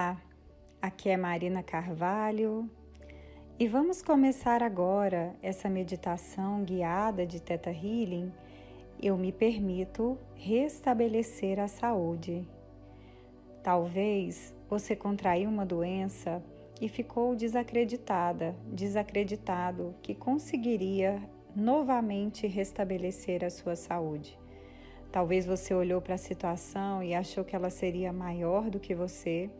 Olá, aqui é Marina Carvalho e vamos começar agora essa meditação guiada de Teta Healing. Eu me permito restabelecer a saúde. Talvez você contraiu uma doença e ficou desacreditada, desacreditado que conseguiria novamente restabelecer a sua saúde. Talvez você olhou para a situação e achou que ela seria maior do que você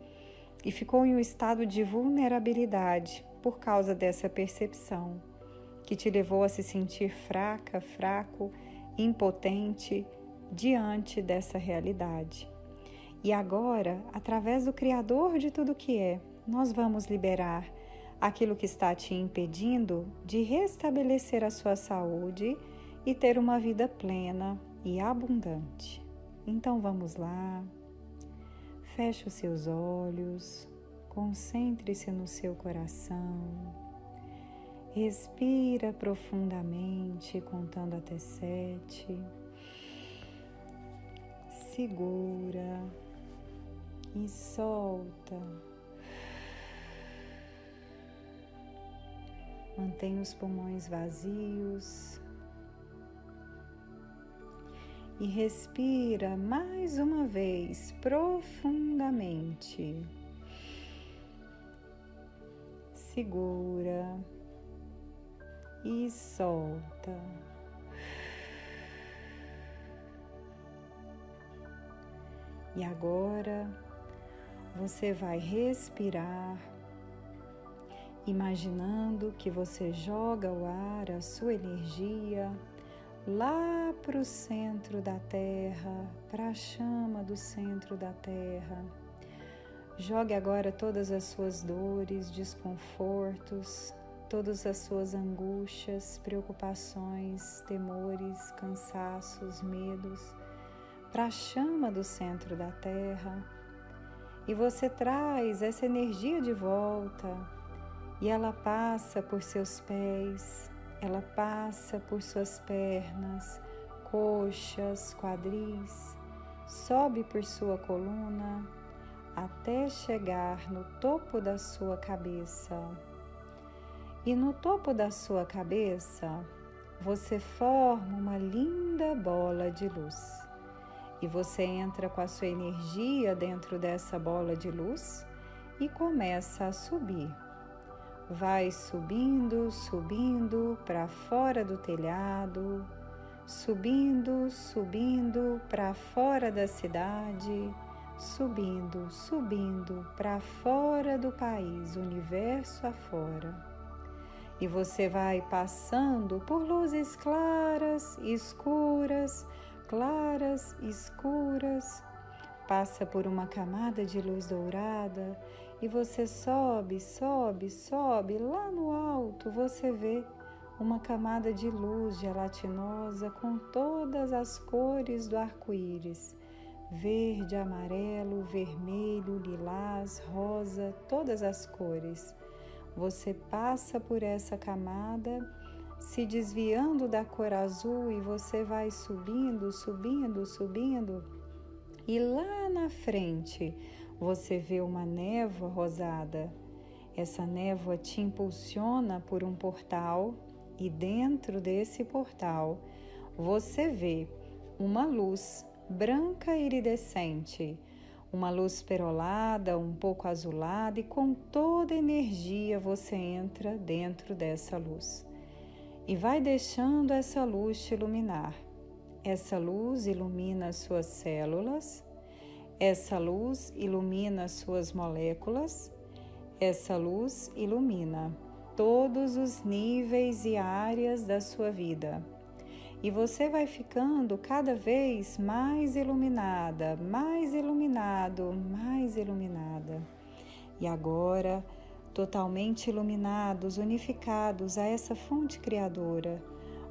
e ficou em um estado de vulnerabilidade por causa dessa percepção, que te levou a se sentir fraca, fraco, impotente diante dessa realidade. E agora, através do Criador de tudo que é, nós vamos liberar aquilo que está te impedindo de restabelecer a sua saúde e ter uma vida plena, e abundante. Então vamos lá. Feche os seus olhos, concentre-se no seu coração. Respira profundamente, contando até sete. Segura e solta. Mantenha os pulmões vazios e respira mais uma vez profundamente. Segura e solta. E agora você vai respirar, imaginando que você joga o ar, a sua energia lá para o centro da Terra, para a chama do centro da Terra. Jogue agora todas as suas dores, desconfortos, todas as suas angústias, preocupações, temores, cansaços, medos para a chama do centro da Terra. E você traz essa energia de volta e ela passa por seus pés, ela passa por suas pernas, coxas, quadris, sobe por sua coluna até chegar no topo da sua cabeça. E no topo da sua cabeça, você forma uma linda bola de luz. E você entra com a sua energia dentro dessa bola de luz e começa a subir vai subindo, subindo para fora do telhado, subindo, subindo para fora da cidade, subindo, subindo para fora do país, universo afora. E você vai passando por luzes claras, escuras, claras, escuras, passa por uma camada de luz dourada e você sobe, sobe, sobe, lá no alto você vê uma camada de luz gelatinosa com todas as cores do arco-íris: verde, amarelo, vermelho, lilás, rosa, todas as cores. Você passa por essa camada, se desviando da cor azul e você vai subindo, subindo, subindo, e lá na frente você vê uma névoa rosada. Essa névoa te impulsiona por um portal e dentro desse portal você vê uma luz branca iridescente, uma luz perolada, um pouco azulada e com toda energia você entra dentro dessa luz. E vai deixando essa luz te iluminar. Essa luz ilumina as suas células, essa luz ilumina suas moléculas, essa luz ilumina todos os níveis e áreas da sua vida. E você vai ficando cada vez mais iluminada, mais iluminado, mais iluminada. E agora, totalmente iluminados, unificados a essa fonte criadora,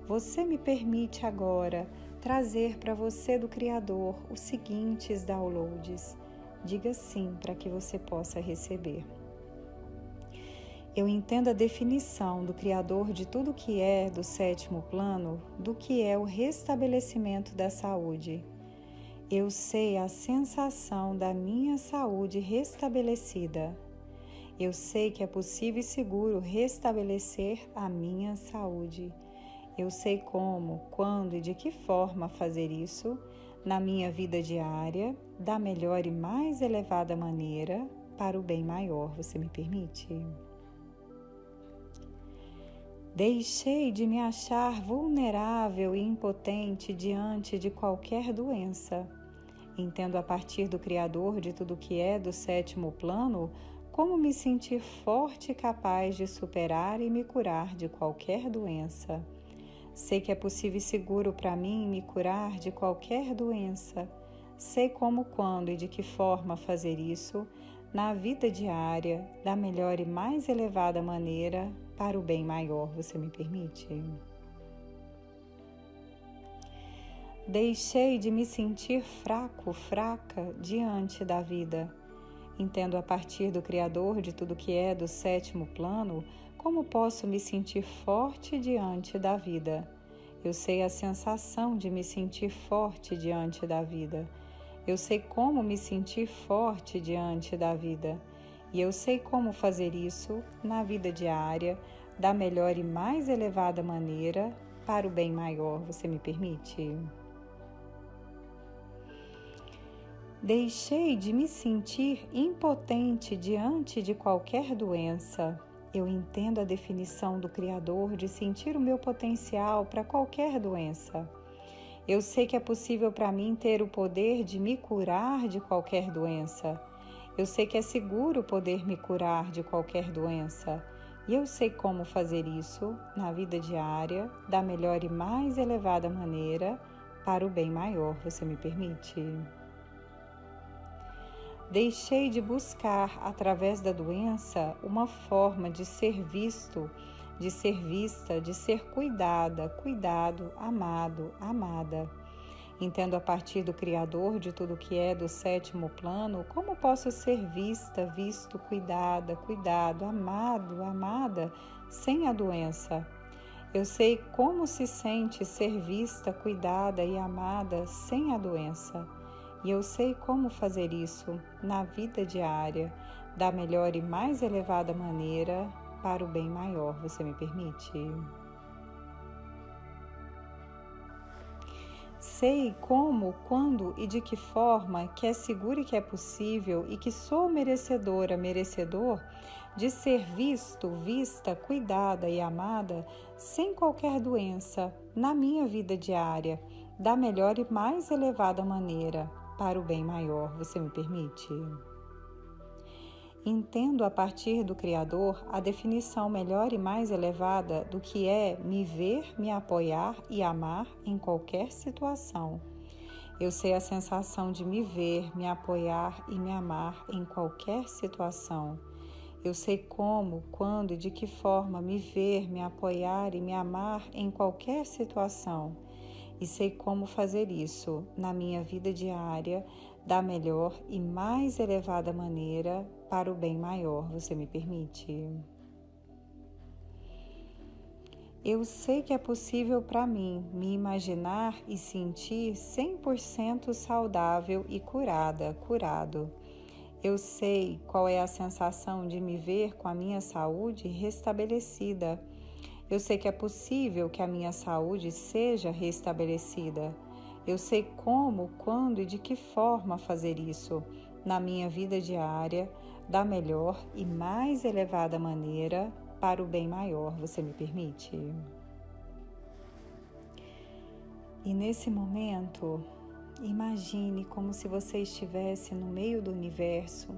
você me permite agora trazer para você do Criador os seguintes downloads. Diga sim para que você possa receber. Eu entendo a definição do Criador de tudo que é do sétimo plano do que é o restabelecimento da saúde. Eu sei a sensação da minha saúde restabelecida. Eu sei que é possível e seguro restabelecer a minha saúde. Eu sei como, quando e de que forma fazer isso na minha vida diária da melhor e mais elevada maneira para o bem maior. Você me permite? Deixei de me achar vulnerável e impotente diante de qualquer doença Entendo a partir do Criador de tudo que é do sétimo plano como me sentir forte e capaz de superar e me curar de qualquer doença. Sei que é possível e seguro para mim me curar de qualquer doença. Sei como, quando e de que forma fazer isso na vida diária da melhor e mais elevada maneira para o bem maior. Você me permite? Deixei de me sentir fraco, fraca diante da vida. Entendo a partir do Criador de tudo que é do sétimo plano como posso me sentir forte diante da vida. Eu sei a sensação de me sentir forte diante da vida. Eu sei como me sentir forte diante da vida. E eu sei como fazer isso na vida diária da melhor e mais elevada maneira para o bem maior. Você me permite? Deixei de me sentir impotente diante de qualquer doença. Eu entendo a definição do Criador de sentir o meu potencial para qualquer doença. Eu sei que é possível para mim ter o poder de me curar de qualquer doença. Eu sei que é seguro poder me curar de qualquer doença. E eu sei como fazer isso na vida diária da melhor e mais elevada maneira para o bem maior. Você me permite? Deixei de buscar, através da doença, uma forma de ser visto, de ser vista, de ser cuidada, cuidado, amado, amada. Entendo a partir do Criador de tudo que é do sétimo plano como posso ser vista, visto, cuidada, cuidado, amado, amada, sem a doença. Eu sei como se sente ser vista, cuidada e amada sem a doença. E eu sei como fazer isso na vida diária da melhor e mais elevada maneira para o bem maior. Você me permite? Sei como, quando e de que forma que é seguro e que é possível e que sou merecedora, merecedor de ser visto, vista, cuidada e amada sem qualquer doença na minha vida diária, da melhor e mais elevada maneira para o bem maior. Você me permite? Entendo a partir do Criador a definição melhor e mais elevada do que é me ver, me apoiar e amar em qualquer situação. Eu sei a sensação de me ver, me apoiar e me amar em qualquer situação. Eu sei como, quando e de que forma me ver, me apoiar e me amar em qualquer situação e sei como fazer isso na minha vida diária da melhor e mais elevada maneira para o bem maior. Você me permite? Eu sei que é possível para mim me imaginar e sentir 100% saudável e curada, curado. Eu sei qual é a sensação de me ver com a minha saúde restabelecida eu sei que é possível que a minha saúde seja restabelecida. Eu sei como, quando e de que forma fazer isso na minha vida diária da melhor e mais elevada maneira para o bem maior. Você me permite? E nesse momento, imagine como se você estivesse no meio do universo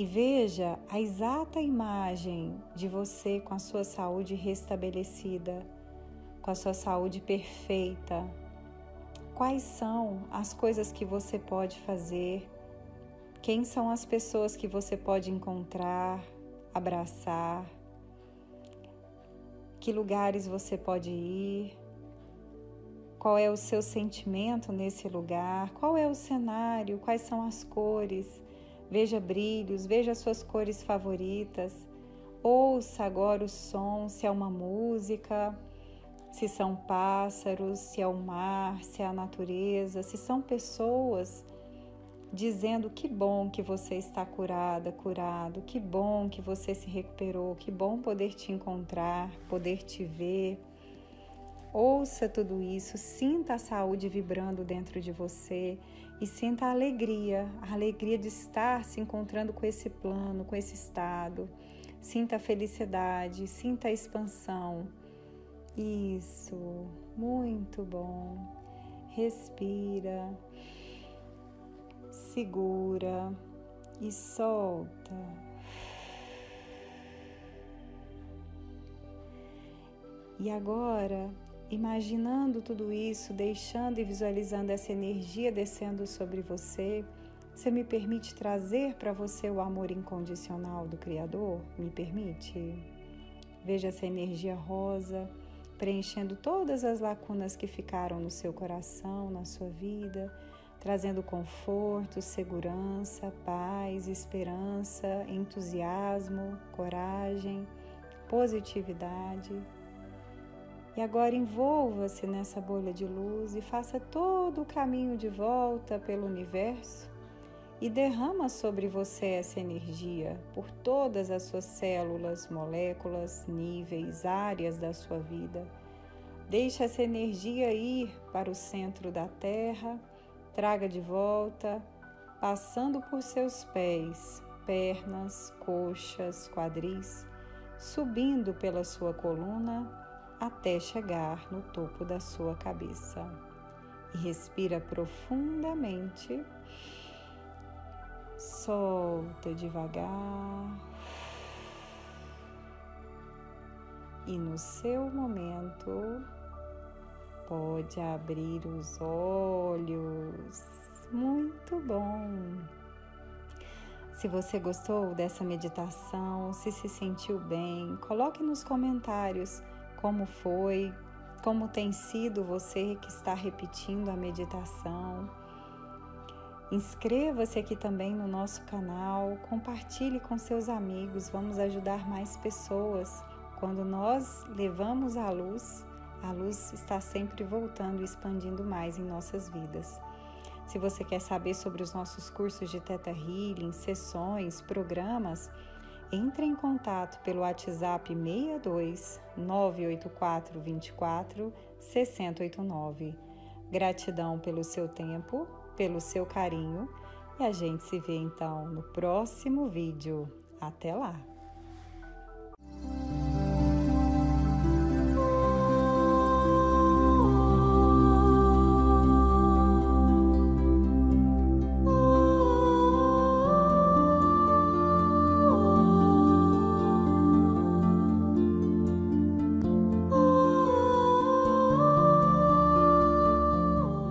e veja a exata imagem de você com a sua saúde restabelecida, com a sua saúde perfeita. Quais são as coisas que você pode fazer? Quem são as pessoas que você pode encontrar, abraçar? Que lugares você pode ir? Qual é o seu sentimento nesse lugar? Qual é o cenário? Quais são as cores? Veja brilhos, veja suas cores favoritas. Ouça agora o som, se é uma música. Se são pássaros, se é o mar, se é a natureza, se são pessoas dizendo que bom que você está curada, curado, que bom que você se recuperou, que bom poder te encontrar, poder te ver. Ouça tudo isso, sinta a saúde vibrando dentro de você e sinta a alegria, a alegria de estar se encontrando com esse plano, com esse estado. Sinta a felicidade, sinta a expansão. Isso, muito bom. Respira segura e solta. E agora, imaginando tudo isso, deixando e visualizando essa energia descendo sobre você, você me permite trazer para você o amor incondicional do Criador? Me permite? Veja essa energia rosa preenchendo todas as lacunas que ficaram no seu coração, na sua vida trazendo conforto, segurança, paz, esperança, entusiasmo, coragem, positividade. E agora envolva-se nessa bolha de luz e faça todo o caminho de volta pelo universo e derrama sobre você essa energia por todas as suas células, moléculas, níveis, áreas da sua vida. Deixe essa energia ir para o centro da Terra Traga de volta, passando por seus pés, pernas, coxas, quadris, subindo pela sua coluna até chegar no topo da sua cabeça. E respira profundamente. Solta devagar. E no seu momento, pode abrir os olhos. Muito bom! Se você gostou dessa meditação, se se sentiu bem, coloque nos comentários como foi, como tem sido você que está repetindo a meditação. Inscreva-se aqui também no nosso canal, compartilhe com seus amigos, vamos ajudar mais pessoas. Quando nós levamos a luz, a luz está sempre voltando e expandindo mais em nossas vidas. Se você quer saber sobre os nossos cursos de Teta Healing, sessões, programas, entre em contato pelo WhatsApp 62 984 24 6089. Gratidão pelo seu tempo, pelo seu carinho e a gente se vê então no próximo vídeo. Até lá!